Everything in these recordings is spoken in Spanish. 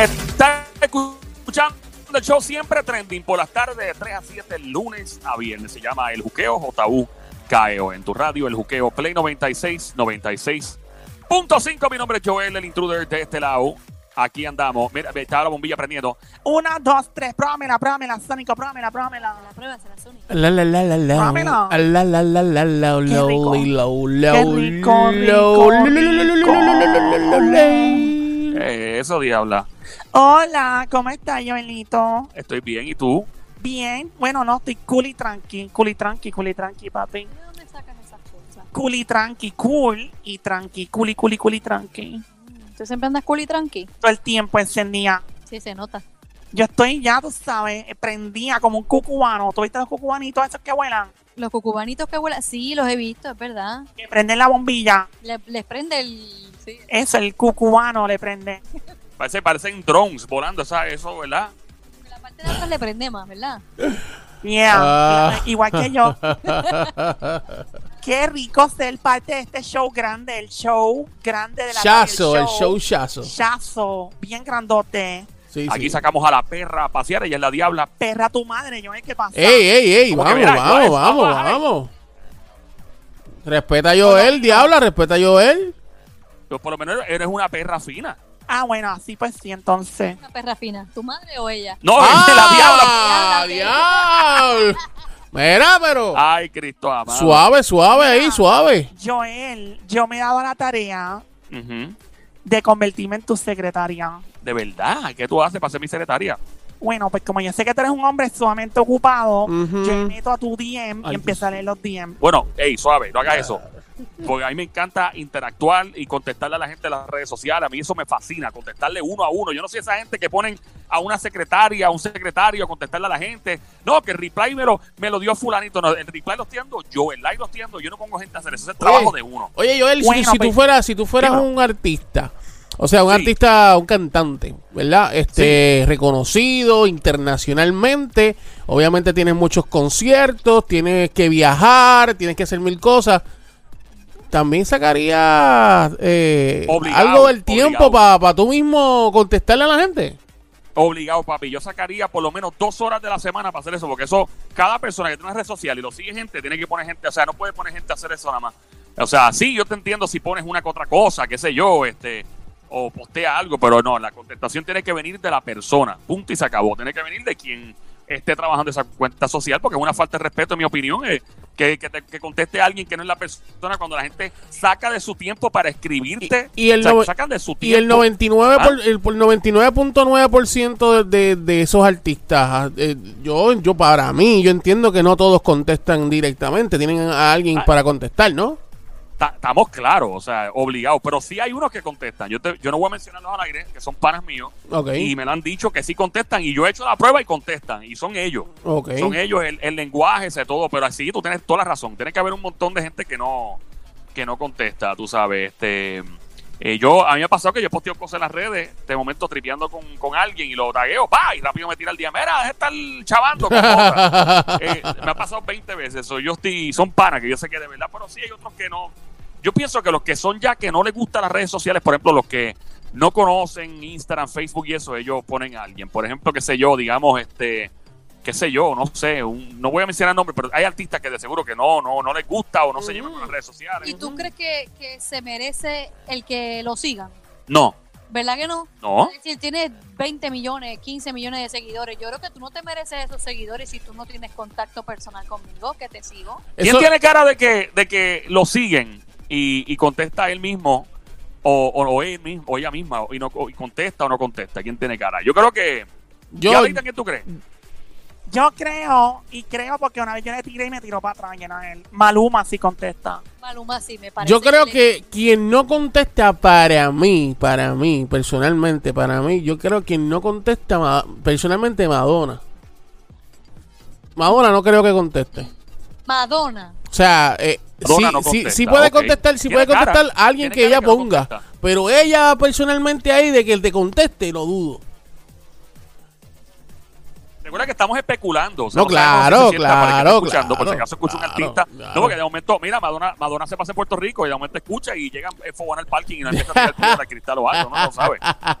Está escuchando el show siempre trending por las tardes de 3 a 7, lunes a viernes. Se llama El Juqueo, JU KEO. En tu radio, El Juqueo Play 96, 96.5. Mi nombre es Joel, el intruder de este lado. Aquí andamos. Mira, estaba la bombilla prendiendo. Una, dos, tres. Prómela, prómela, Sónico, prómela, prómela. La prueba será Sónico. La, la, la, la, la. La, la, la, la, la. Qué rico. Qué rico, rico, rico. Eso, diabla. Hola, ¿cómo estás, Joelito? Estoy bien. ¿Y tú? Bien. Bueno, no, estoy cool y tranqui, cool y tranqui, cool y tranqui, papi. ¿De dónde sacas esas cosas? Cool y tranqui, cool y tranqui, cool y cool y cool y tranqui. ¿Tú siempre andas cool y tranqui? Todo el tiempo encendía. Sí, se nota. Yo estoy ya, tú sabes, prendía como un cucubano. ¿Tú viste los cucubanitos esos que vuelan? Los cucubanitos que vuelan, sí, los he visto, es verdad. Que prenden la bombilla. Le- les prende el... Sí. Eso, el cucubano le prende. Parece, parecen drones volando, ¿sabes? Eso, ¿verdad? La parte de atrás le prende más, ¿verdad? Yeah, Ah. igual que yo. Qué rico ser parte de este show grande, el show grande de la Chazo, el show chazo. Chazo, bien grandote. Sí, Aquí sí. sacamos a la perra a pasear. Ella es la diabla. Perra tu madre, yo, ¿qué pasa? Ey, ey, ey, que vamos, mira, vamos, vamos, vamos. Respeta a Joel, diabla, respeta a Joel. Pero por lo menos eres una perra fina. Ah, bueno, así pues sí, entonces. Una perra fina. ¿Tu madre o ella? No, la diabla. ¡Ah! ¡Diablo! Mira, pero. Ay, Cristo amado. Suave, suave ahí, suave. Joel, yo me he dado la tarea de convertirme en tu secretaria. De verdad, ¿qué tú haces para ser mi secretaria? Bueno, pues como yo sé que tú eres un hombre sumamente ocupado, yo me meto a tu DM Ay, y empiezo a leer los DM. Bueno, hey, suave, no hagas eso. Porque a mí me encanta interactuar y contestarle a la gente en las redes sociales. A mí eso me fascina, contestarle uno a uno. Yo no soy esa gente que ponen a una secretaria, a un secretario a contestarle a la gente. No, que el reply me lo, me lo dio fulanito. No, el reply lo dando yo, el like lo dando yo. no pongo gente a hacer eso. Es el trabajo de uno. Oye, Joel, si- Bueno, si, tú pues, fueras, si tú fueras un artista, o sea, un Sí. artista, un cantante, ¿verdad? Este, reconocido internacionalmente, obviamente tienes muchos conciertos, tienes que viajar, tienes que hacer mil cosas. También sacaría eh, Obligado, algo del tiempo para tú mismo contestarle a la gente. Obligado, papi. Yo sacaría por lo menos dos horas de la semana para hacer eso, porque eso, cada persona que tiene una red social y lo sigue gente, tiene que poner gente, o sea, no puede poner gente a hacer eso nada más. O sea, sí, yo te entiendo si pones una que otra cosa, qué sé yo, este, o postea algo, pero no, la contestación tiene que venir de la persona, punto y se acabó. Tiene que venir de quien esté trabajando esa cuenta social, porque es una falta de respeto, en mi opinión, eh, que, que, te- que conteste a alguien que no es la persona cuando la gente saca de su tiempo para escribirte. Y- y el o sea, sacan de su Y tiempo. el 99 ¿Ah? por, el, por 99.9% de, de, de esos artistas, eh, yo, yo para mí, yo entiendo que no todos contestan directamente, tienen a alguien Ah. para contestar, ¿no? Ta- Estamos claros, o sea, obligados, pero sí hay unos que contestan. Yo, te- yo no voy a mencionarlos al aire, que son panas míos, y me lo han dicho que sí contestan, y yo he hecho la prueba y contestan, y son ellos. Son ellos, el, el lenguaje, ese todo, pero así tú tienes toda la razón. Tiene que haber un montón de gente que no, que no contesta, tú sabes. Este, eh, yo, a mí me ha pasado que yo posteo cosas en las redes, de momento tripeando con, con alguien y lo tagueo, pa, y rápido me tira el día, mira, deja de estar chavando con otra". Eh, me ha pasado 20 veces. So, yo estoy, son panas que yo sé que de verdad, pero sí hay otros que no. Yo pienso que los que son ya que no les gustan las redes sociales, por ejemplo, los que no conocen Instagram, Facebook y eso, ellos ponen a alguien. Por ejemplo, qué sé yo, digamos, este, qué sé yo, no sé, un- no voy a mencionar nombres, pero hay artistas que de seguro que no, no, no les gusta o no se llevan con las redes sociales. ¿Y tú crees que, que se merece el que lo sigan? No, ¿Verdad que no? no. Es decir, tienes 20 millones, 15 millones de seguidores. Yo creo que tú no te mereces esos seguidores si tú no tienes contacto personal conmigo, que te sigo. ¿Quién Eso- tiene cara de que, de que lo siguen y, y contesta él mismo o, o, o él mismo, o ella misma y, no, y contesta o no contesta? ¿Quién tiene cara? Yo creo que... yo, Diablita, ¿Quién tú crees? Yo creo, y creo porque una vez yo le tiré y me tiró para atrás, llena él. Maluma sí contesta. Maluma sí me parece. yo creo le- que quien no contesta para mí, para mí, personalmente, para mí, yo creo que quien no contesta, ma- personalmente, Madonna. Madonna no creo que conteste. Madonna. O sea, eh, Sí, no sí, contesta, sí puede contestar, Tiene puede cara, contestar a alguien que cara ella que no ponga. contesta. pero ella personalmente ahí de que él te conteste, lo dudo. Recuerda que estamos especulando. o sea, No, no claro, si se el esté claro, escuchando, por si claro, acaso escucha un claro, artista. claro. No, porque de momento, mira, Madonna, Madonna se pasa en Puerto Rico y de momento escucha y llega en fogón al parking y no empieza a tirar al cristal o algo. Uno no lo sabe.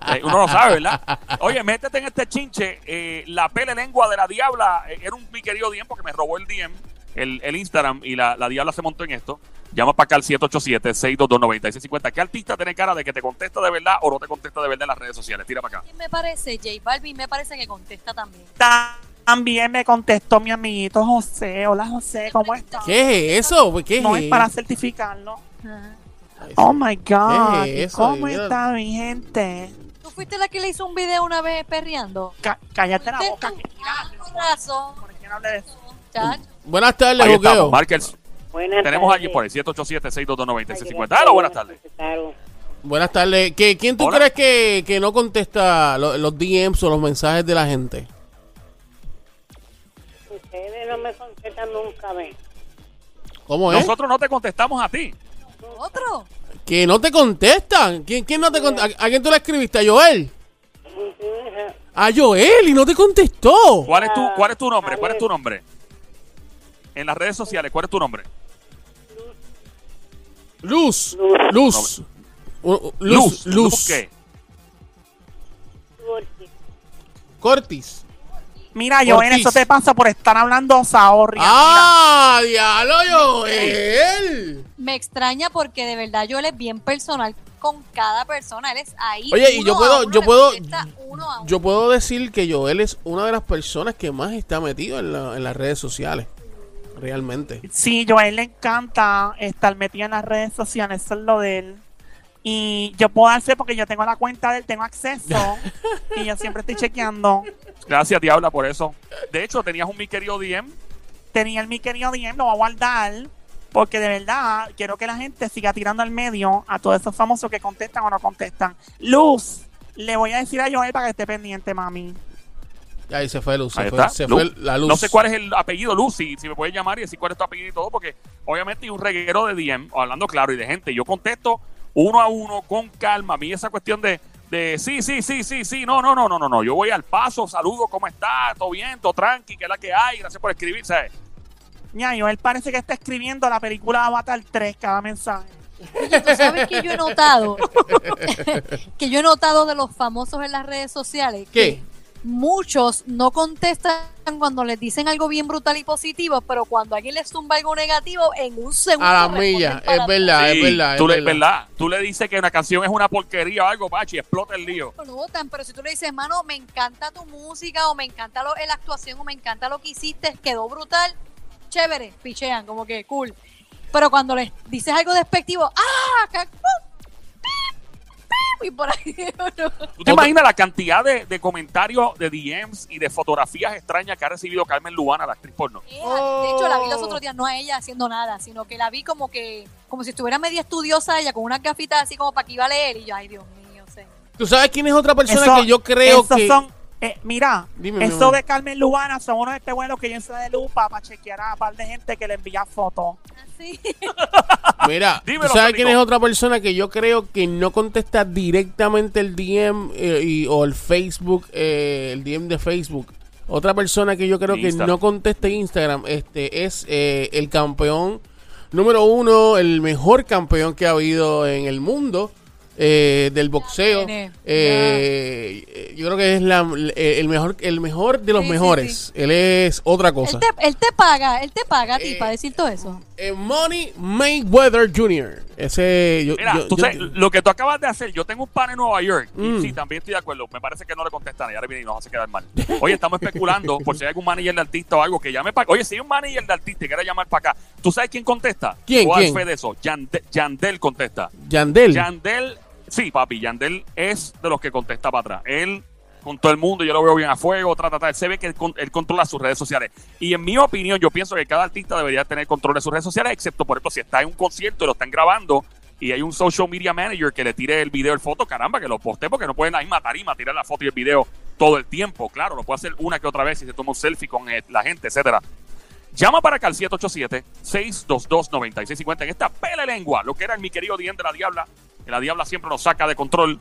Eh, uno lo sabe, ¿verdad? Oye, métete en este chinche. eh, la pele lengua de la diabla eh, era un mi querido DM porque me robó el DM, el, el Instagram, y la, la diabla se montó en esto. Llama para acá al 787-622-9650. ¿Qué artista tiene cara de que te contesta de verdad o no te contesta de verdad en las redes sociales? Tira para acá. ¿Quién me parece? J Balvin me parece que contesta también. También me contestó mi amiguito José. Hola José, ¿cómo estás? ¿Qué es eso? ¿Qué es No es para certificarlo. Ajá. Oh my God. ¿Qué es eso, ¿Cómo Dios? está mi gente? ¿Tú fuiste la que le hizo un video una vez perreando? Ca- cállate la boca. Que- Ah, razón. ¿Por qué no de eso? Chacho. Buenas tardes, Ahí estamos, el- Buenas Tenemos tardes. allí por el 787-622-9650. Ay, Hola, buenas tardes. Buenas tardes. ¿Qué- ¿Quién tú Hola. crees que, que no contesta lo- los DMs o los mensajes de la gente? Ustedes no me contestan nunca, ¿ven? ¿Cómo es? Nosotros no te contestamos a ti. ¿Otro? Que no te contestan. ¿Quién, quién no te contesta? ¿A, a quién tú le escribiste? ¿A Joel? A Joel y no te contestó. ¿Cuál es tu, cuál es tu nombre? ¿Cuál es tu nombre? En las redes sociales, ¿cuál es tu nombre? Luz. Luz. Luz. Luz. Luz. ¿qué? Cortis. Mira, Joel, eso te pasa por estar hablando zahorria. ¡Ah! ¡Diablo, Joel! Me extraña porque de verdad yo él es bien personal con cada persona. Él es ahí. Oye, y yo puedo- uno, yo puedo-. Yo puedo decir que Joel es una de las personas que más está metido en, la- en las redes sociales. Realmente. Sí, Joel le encanta estar metido en las redes sociales, eso es lo de él. Y yo puedo hacer porque yo tengo la cuenta de él, tengo acceso y yo siempre estoy chequeando. Gracias, Diabla, por eso. De hecho, tenías un mi querido DM. Tenía el mi querido DM, lo voy a guardar porque de verdad quiero que la gente siga tirando al medio a todos esos famosos que contestan o no contestan. Luz, le voy a decir a Joel para que esté pendiente, mami. Ahí se fue Luz. Se, fue, está. se Luz. fue la luz. No sé cuál es el apellido, Lucy. Si me puedes llamar y decir cuál es tu apellido y todo, porque obviamente hay un reguero de DM, hablando claro, y de gente. Yo contesto uno a uno, con calma. A mí esa cuestión de, de sí, sí, sí, sí, sí, no, no, no, no, no, no. Yo voy al paso, saludo, ¿cómo está? ¿Todo bien? ¿Todo tranqui? ¿Qué es la que hay? Gracias por escribir, ¿sabes? Ya, Joel parece que está escribiendo la película Avatar 3 cada mensaje. Oye, ¿tú sabes que yo he notado? que yo he notado de los famosos en las redes sociales. ¿Qué? que Muchos no contestan cuando les dicen algo bien brutal y positivo, pero cuando alguien les tumba algo negativo, en un segundo. A la milla. Es verdad, Sí, es verdad. tú es le, ¿verdad? Tú le dices que una canción es una porquería o algo, Pachi, explota el lío. no votan, pero si tú le dices, mano, me encanta tu música o me encanta lo, la actuación o me encanta lo que hiciste, quedó brutal, chévere, pichean, como que cool. Pero cuando les dices algo despectivo, ¡ah! Y por ahí. no. ¿Tú te imaginas la cantidad de, de comentarios, de DMs y de fotografías extrañas que ha recibido Carmen Lubana, la actriz porno? De hecho, la vi los otros días, no a ella haciendo nada, sino que la vi como que, como si estuviera media estudiosa ella, con unas gafitas así como para que iba a leer. Y yo, ay, Dios mío, señor. ¿Tú sabes quién es otra persona Eso- que yo creo que... son, eh, mira, Dime, eso de Carmen Lubana son unos espejuelos que yo entré de lupa para chequear a un par de gente que le envía fotos. Así. Mira, Dímelo, ¿tú sabes quién es otra persona que yo creo que no contesta directamente el DM eh, y- o el Facebook, eh, el DM de Facebook? Otra persona que yo creo que Instagram. no contesta Instagram este es eh, el campeón número uno, el mejor campeón que ha habido en el mundo eh, del boxeo. Eh, yo creo que es la- el mejor el mejor de los Sí, sí, mejores. sí. Él es otra cosa. Él te, él te paga, él te paga a ti Eh, para decir todo eso. Eh, Money Mayweather Jr. Ese yo, Mira, yo- tú yo- sabes, lo que tú acabas de hacer, yo tengo un pan en Nueva York y Mm. sí, también estoy de acuerdo. Me parece que no le contestan y ahora viene y nos hace quedar mal. Oye, estamos especulando por si hay algún manager de artista o algo que llame para Oye, si hay un manager de artista y quiere llamar para acá, ¿tú sabes quién contesta? ¿Quién, dar quién? de eso. Yande- Yandel contesta. Yandel. Yandel, sí, papi, Yandel es de los que contesta para atrás. Él, con todo el mundo, yo lo veo bien a fuego, trata, se ve que él controla sus redes sociales. Y en mi opinión, yo pienso que cada artista debería tener control de sus redes sociales, excepto, por ejemplo, si está en un concierto y lo están grabando y hay un social media manager que le tire el video, el foto, caramba, que lo poste porque no pueden ahí matar y tirar la foto y el video todo el tiempo. Claro, lo puede hacer una que otra vez si se toma un selfie con eh, la gente, etcétera. Llama para acá al 787-622-9650 en esta pele lengua, lo que era mi querido Dien de la Diabla, que la Diabla siempre nos saca de control.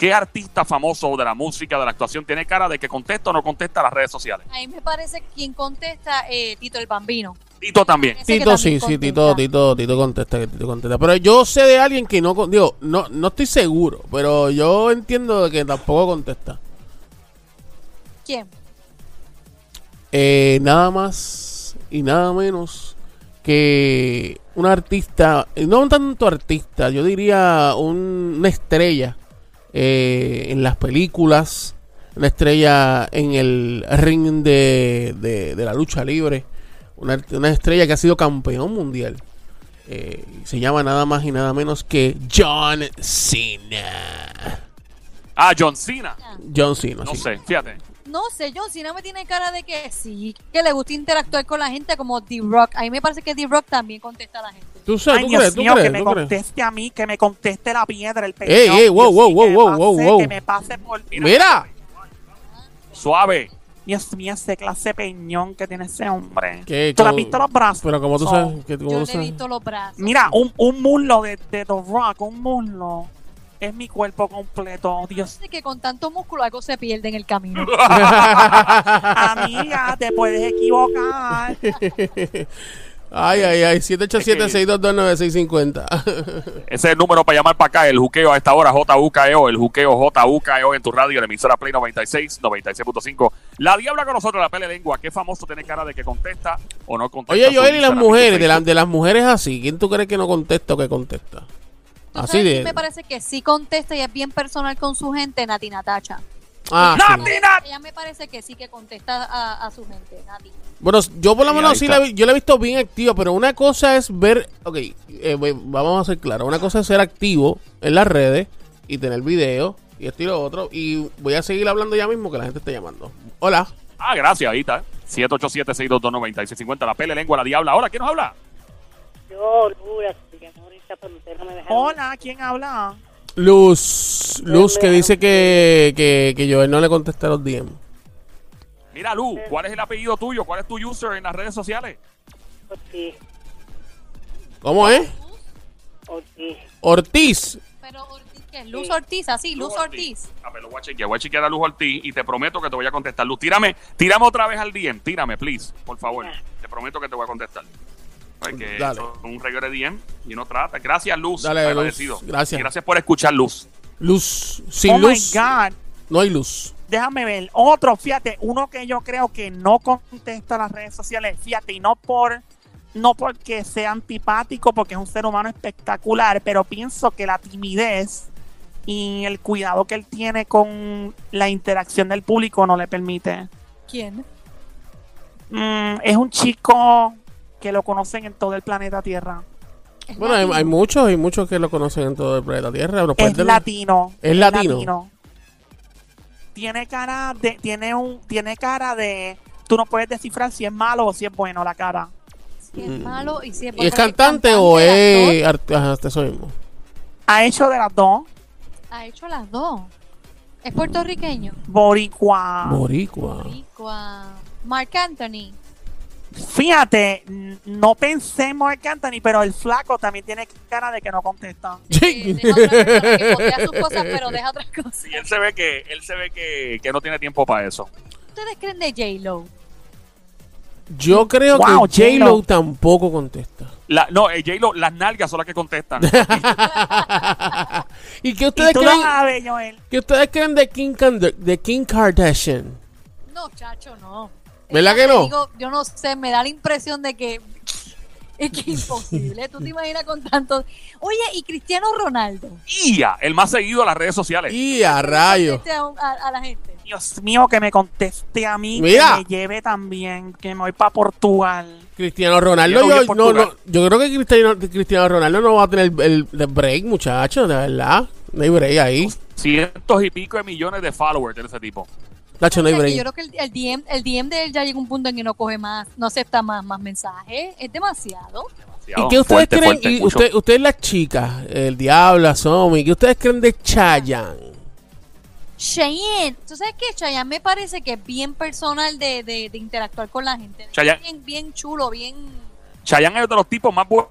¿Qué artista famoso de la música, de la actuación, tiene cara de que contesta o no contesta las redes sociales? A mí me parece que quien contesta eh, Tito el Bambino. Tito también. Tito sí, también sí, Tito. Tito, Tito contesta, que Tito contesta. Pero yo sé de alguien que no, digo, no, no estoy seguro, pero yo entiendo de que tampoco contesta. ¿Quién? Eh, nada más y nada menos que un artista, eh, no tanto artista, yo diría un- una estrella eh, en las películas, una estrella en el ring de, de- de la lucha libre, una, una estrella que ha sido campeón mundial. Eh, se llama nada más y nada menos que John Cena. Ah, John Cena. John Cena. No sí. sé, fíjate. No sé, John Cena me tiene cara de que sí, que le gusta interactuar con la gente como D-Rock. A mí me parece que D-Rock también contesta a la gente. ¿Tú sabes? Ay, ¿Tú Dios crees? ¿Tú mío, crees? que me ¿Tú crees? conteste a mí, que me conteste la piedra, el peñón. Ey, ey, wow, wow, wow, que me wow, pase, wow, wow. Que me pase por... Mira. Suave. Dios mío, ese clase de peñón que tiene ese hombre. ¿Qué? ¿Tú le has visto los brazos? Pero como tú So, sabes, que como Yo tú le he sabes- visto los brazos. Mira, un, un muslo de, de The Rock, un muslo, es mi cuerpo completo. Dios Parece que con tanto músculo algo se pierde en el camino. Amiga, te puedes equivocar. Ay, ay, ay, 787-622-9650. Ese es el número para llamar para acá, el juqueo a esta hora, JUKEO, el juqueo JUKEO en tu radio, la emisora Play 96, 96.5. La diabla con nosotros, la pele lengua. ¿Qué famoso tiene cara de que contesta o no contesta? Oye, Joel, y las mujeres, de, la- de las mujeres así, ¿quién tú crees que no contesta o que contesta? ¿Tú Así sabes de... quién me parece que sí contesta y es bien personal con su gente? Nati Natacha. Ah, sí. Ella me parece que sí que contesta a, a su gente, Nati. Bueno, yo por lo menos sí la, vi- yo la he visto bien activa, pero una cosa es ver, ok, eh, vamos a ser claros, una cosa es ser activo en las redes y tener video y esto y lo otro, y voy a seguir hablando ya mismo que la gente está llamando. Hola. Ah, gracias, ahí está. 787-622-9650, la pele lengua, la diabla. Ahora, ¿quién nos habla? Yo, Lura, pero ustedes no me. Hola, ¿quién habla? Luz, Luz que dice que, que, que Joel no le contesta los DM. Mira, Lu, ¿cuál es el apellido tuyo? ¿Cuál es tu user en las redes sociales? Ortiz, ¿Cómo es? Ortiz. Ortiz. Pero Ortiz, ¿qué es? Luz Ortiz, así, Luz Ortiz. A ver, lo voy a chequear. Voy a chequear a Luz Ortiz y te prometo que te voy a contestar. Luz, tírame, tírame otra vez al DM. Tírame, please, por favor. Te prometo que te voy a contestar. Porque Dale. es un regalo de DM y no trata. Gracias, Luz. Dale, Luz. agradecido. Gracias. Y gracias por escuchar, Luz. Luz. Sin oh luz. my God. No hay luz. Déjame ver. Otro, fíjate, uno que yo creo que no contesta las redes sociales. Fíjate, y no por no porque sea antipático, porque es un ser humano espectacular, pero pienso que la timidez y el cuidado que él tiene con la interacción del público no le permite. ¿Quién? Mm, es un chico que lo conocen en todo el planeta Tierra. Es Bueno, hay, muchos, hay muchos que lo conocen en todo el planeta Tierra. Es latino. ¿Es latino? Tiene cara de, tiene un, tiene cara de, tú no puedes descifrar si es malo o si es bueno la cara. Si es malo y si es ¿Y bueno. es cantante o es art- Ajá, hasta eso mismo. Ha hecho de las dos, Ha hecho las dos. Es puertorriqueño. boricua. Boricua. Boricua. Mark Anthony. Fíjate, no pensé en Mark Anthony, pero el flaco también tiene cara de que no contesta. Que postea sus cosas, pero deja otras cosas. Y él se ve que él se ve que, que no tiene tiempo para eso. ¿Ustedes creen de J-Lo? Yo creo Wow, que J-Lo tampoco contesta. La, no, eh, J-Lo, las nalgas son las que contestan. ¿Y qué Y ustedes creen? sabes, Joel. ¿Qué ustedes creen de Kim, de Kim Kardashian? No, chacho, no. ¿Verdad que no? digo, yo no sé, me da la impresión de que es que imposible. ¿Tú te imaginas con tanto? Oye, y Cristiano Ronaldo. IA, el más seguido en las redes sociales. Y a rayos. Este a, a- a la gente. Dios mío, que me conteste a mí, Mira. que me lleve también, que me voy para Portugal. Cristiano Ronaldo, Yo yo, en no, Portugal. no, yo creo que Cristiano, Cristiano Ronaldo no va a tener el, el break, muchachos, de verdad. No hay break ahí. Cientos y pico de millones de followers de ese tipo. No hay que break. yo creo que el, el DM, el DM de él ya llega a un punto en que no coge más, no acepta más, más mensajes. Es demasiado. ¿Y qué ustedes Fuerte, creen? fuerte, y mucho. usted, ustedes las chicas, el Diablo, Somi, ¿qué ustedes creen de Chayanne? Cheyenne, ¿tú sabes qué? Cheyenne me parece que es bien personal de, de, de interactuar con la gente. Chayanne- Bien, bien chulo, bien... Chayanne es uno de los tipos más bu-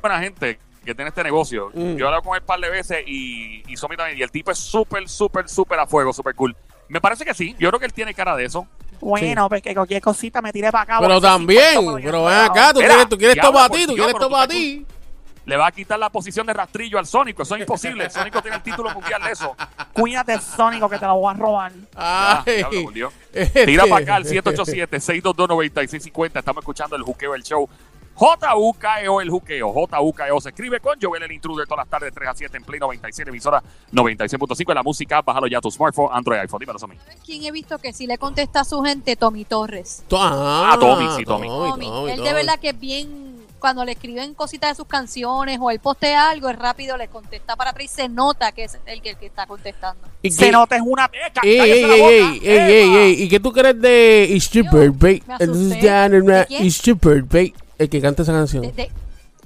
buena gente que tiene este negocio. Mm. Yo he hablado con él un par de veces y, y Somi también. Y el tipo es súper, súper, súper a fuego, súper cool. Me parece que sí. Yo creo que él tiene cara de eso. Bueno, pues que cualquier cosita me tire para acá. Pero también, 50 por pero ven acá, tú quieres, tú quieres para por ti, tú quieres todo para ti. Le va a quitar la posición de rastrillo al Sónico. Eso es imposible. El Sónico tiene el título mundial de eso. Cuídate, Sónico, que te lo voy a robar. Ah, Ay, por Dios. este- Tira para acá al 787-622-9650. Estamos escuchando el juqueo del show. JUKEO, el juqueo. JUKEO se escribe con Joel el Intruder todas las tardes, 3 a 7 en Play 97, emisora 96.5 en la música. Bájalo ya a tu smartphone, Android, iPhone. Dímelo, Somi. ¿Sabes quién he visto que sí le contesta a su gente? Tommy Torres. To- Ah, Ah, Tommy, sí, Tommy. Tommy. Tommy, él de verdad que es bien. Cuando le escriben cositas de sus canciones o él postea algo, es rápido, le contesta para atrás y se nota que es el que, el que está contestando. ¿Y Se nota es una peca. Ey, ey, ey, ey, ey, ey, ey, ¿Y qué tú crees de It's Your Yo, Birthday? me asusté. ¿De quién? It's Your Birthday. El que canta esa canción. De, de,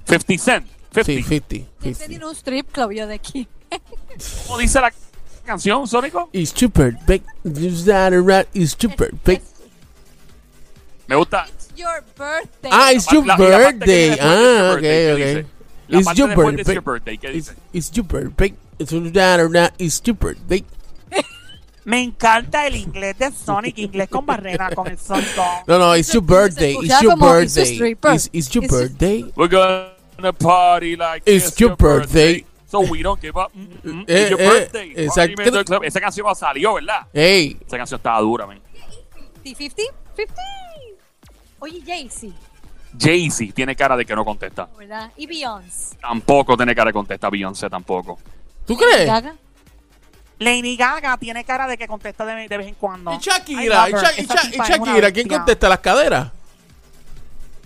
50 Cent. 50. Sí, 50. de 50. tiene un strip club yo de aquí. ¿Cómo dice la canción, Sónico? It's your birthday. It's your birthday. Es- Me gusta. It's your birthday. Ah, it's your La- la birthday. Ah, It's ok, Your Birthday, ¿qué ok. dice? La It's your de It's birthday. Your Birthday, ¿qué It's, it's your birthday. It's your It's your birthday. Me encanta el inglés de Sonic, inglés con barrera, con el Sónico. No, no, it's your birthday. It's your it's birthday. It's, it's your It's- birthday. We're gonna party like It's your birthday. So we don't give up. Mm, mm, Eh, it's your eh, birthday. exacto. Esa canción salió, ¿verdad? Hey, Esa canción estaba dura, man. 50? 50. Oye, Jay-Z, Jay-Z tiene cara de que no contesta. ¿verdad? Y Beyoncé. Tampoco tiene cara de contestar. Beyoncé tampoco. ¿tú crees? Gaga. Lady Gaga tiene cara de que contesta de, de vez en cuando. Y Shakira, y. Sha- Sha- Shakira, ¿quién contesta las caderas?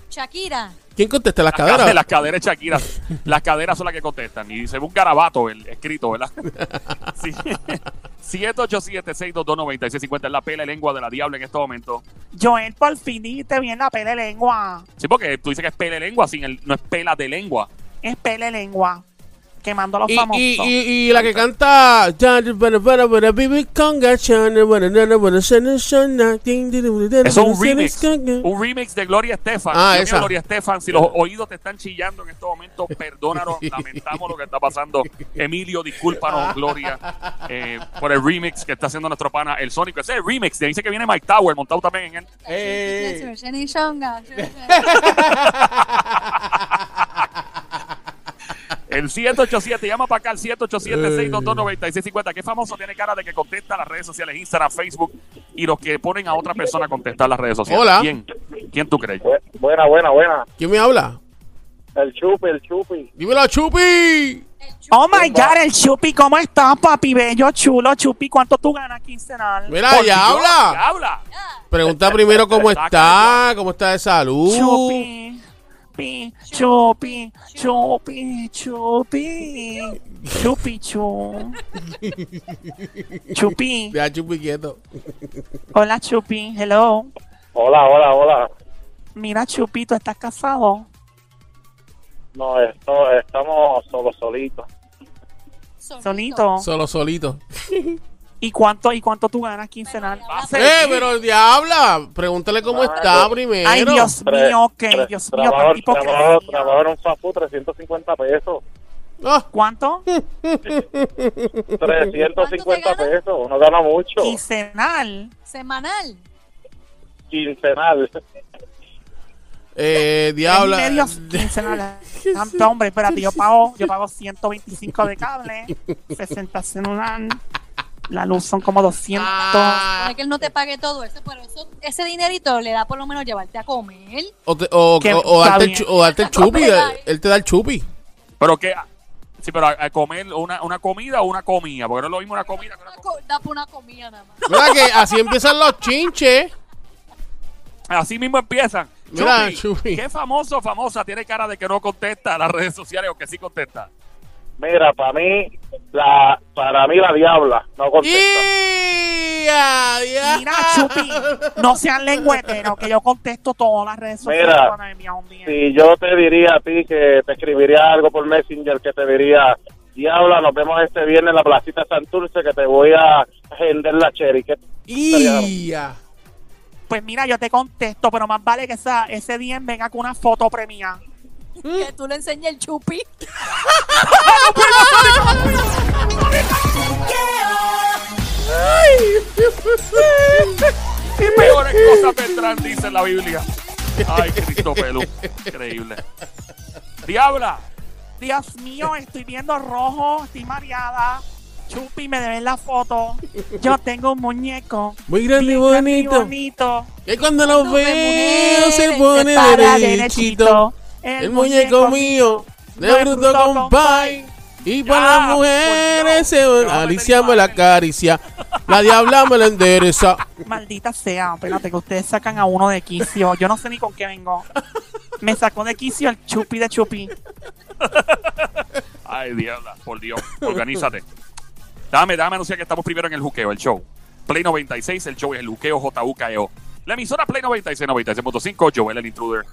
Shakira. ¿Quién contesta las Las caderas, las caderas de Shakira. Las caderas son las que contestan. Y se ve un garabato el escrito, ¿verdad? Sí. 787-622-9650 es la pela de lengua de la diabla en este momento. Joel, por fin dijiste bien la pele lengua. Sí, porque tú dices que es pela de lengua, sin el, no es pela de lengua. Es pele lengua. Quemando a los Y, famosos. y, y, y la que canta es un remix. Un remix de Gloria Estefan. Ah, esa. Gloria Estefan, si los oídos te están chillando en este momento, perdónanos, lamentamos lo que está pasando. Emilio, discúlpanos, Gloria, eh, por el remix que está haciendo nuestro pana, el Sónico. Ese es el remix, dice que viene Mike Tower montado también en él. Eh. El 787, llama para acá al 787-622-9650. ¿Qué famoso tiene cara de que contesta las redes sociales, Instagram, Facebook, y los que ponen a otra persona a contestar las redes sociales? Hola. ¿Quién? ¿Quién tú crees? Bu- Buena, buena, buena. ¿Quién me habla? El chupi, el chupi. Dímelo, Chupi. Oh my God, el Chupi, ¿cómo estás, papi? Bello, chulo, Chupi. ¿Cuánto tú ganas quincenal? Mira, Por ya Dios, habla. ya habla. Pregunta primero cómo está, cómo está de salud. Chupi, pi, chupi, chupi, chupi, chupi, chu. Chupi, Ya, Chupi quieto. hola Chupi, hello. Hola, hola, hola. Mira Chupi, ¿tú estás casado? No, esto, estamos solo solitos. Solito. Solo solito. ¿Y cuánto, y cuánto tú ganas quincenal? Pero. Eh, pero diabla. Pregúntale cómo Ah, está primero. Ay, Dios mío, ok, Dios mío, trabajo, qué hipocresía. trabajo, trabajo en un food, 350 pesos. Ah, ¿Cuánto? 350 ganas? pesos, uno gana mucho. Quincenal. Semanal. Quincenal. eh, diabla. medio quincenal. Hombre, espérate, yo pago, yo pago 125 de cable, 60 celular, la luz son como 200. Ah. Supone que él no te pague todo eso, pero eso, ese dinerito le da por lo menos llevarte a comer. O, te- o, Que o- o darte, el o darte el chupi. Ay. Él te da el chupi. Pero que. Sí, pero a, a comer una, una comida o una comida, porque no es lo mismo una comida que una comida. co- Da por una comida nada más. Mira que así empiezan los chinches. Así mismo empiezan. Mira, Chupi, Chupi. ¿Qué famoso o famosa tiene cara de que no contesta a las redes sociales o que sí contesta? Mira, para mí, la, para mí la diabla no contesta. ¡Ya! ya. Mira, Chupi, no sean lengüeteros, que yo contesto todas las redes sociales Mira. Si yo te diría a ti que te escribiría algo por Messenger, que te diría, diabla, nos vemos este viernes en la placita Santurce, que te voy a vender la cherry. ¿Qué ¡Ya! Pues mira, yo te contesto, pero más vale que esa, ese día venga con una foto premiada. Que tú le enseñes el chupi. Y peores cosas vendrán, dice la Biblia. Ay, Cristo Pelú. Increíble. Diabla. Dios mío, estoy viendo rojo, estoy mareada. Chupi, me deben la foto. Yo tengo un muñeco. Muy grande y bonito. bonito. Que cuando lo veo se se pone derechito. El muñeco mío, de bruto compay. Y para las mujeres a Alicia me la acaricia. La diabla me la endereza. Maldita sea, espérate que ustedes sacan a uno de quicio. Yo no sé ni con qué vengo. Me sacó de quicio el chupi de chupi. Ay, diabla, por Dios. Organízate. Dame, dame anunciar que estamos primero en el juqueo, el show. Play 96, el show es el juqueo JUKEO. La emisora Play 96, 96.5, Joel el Intruder.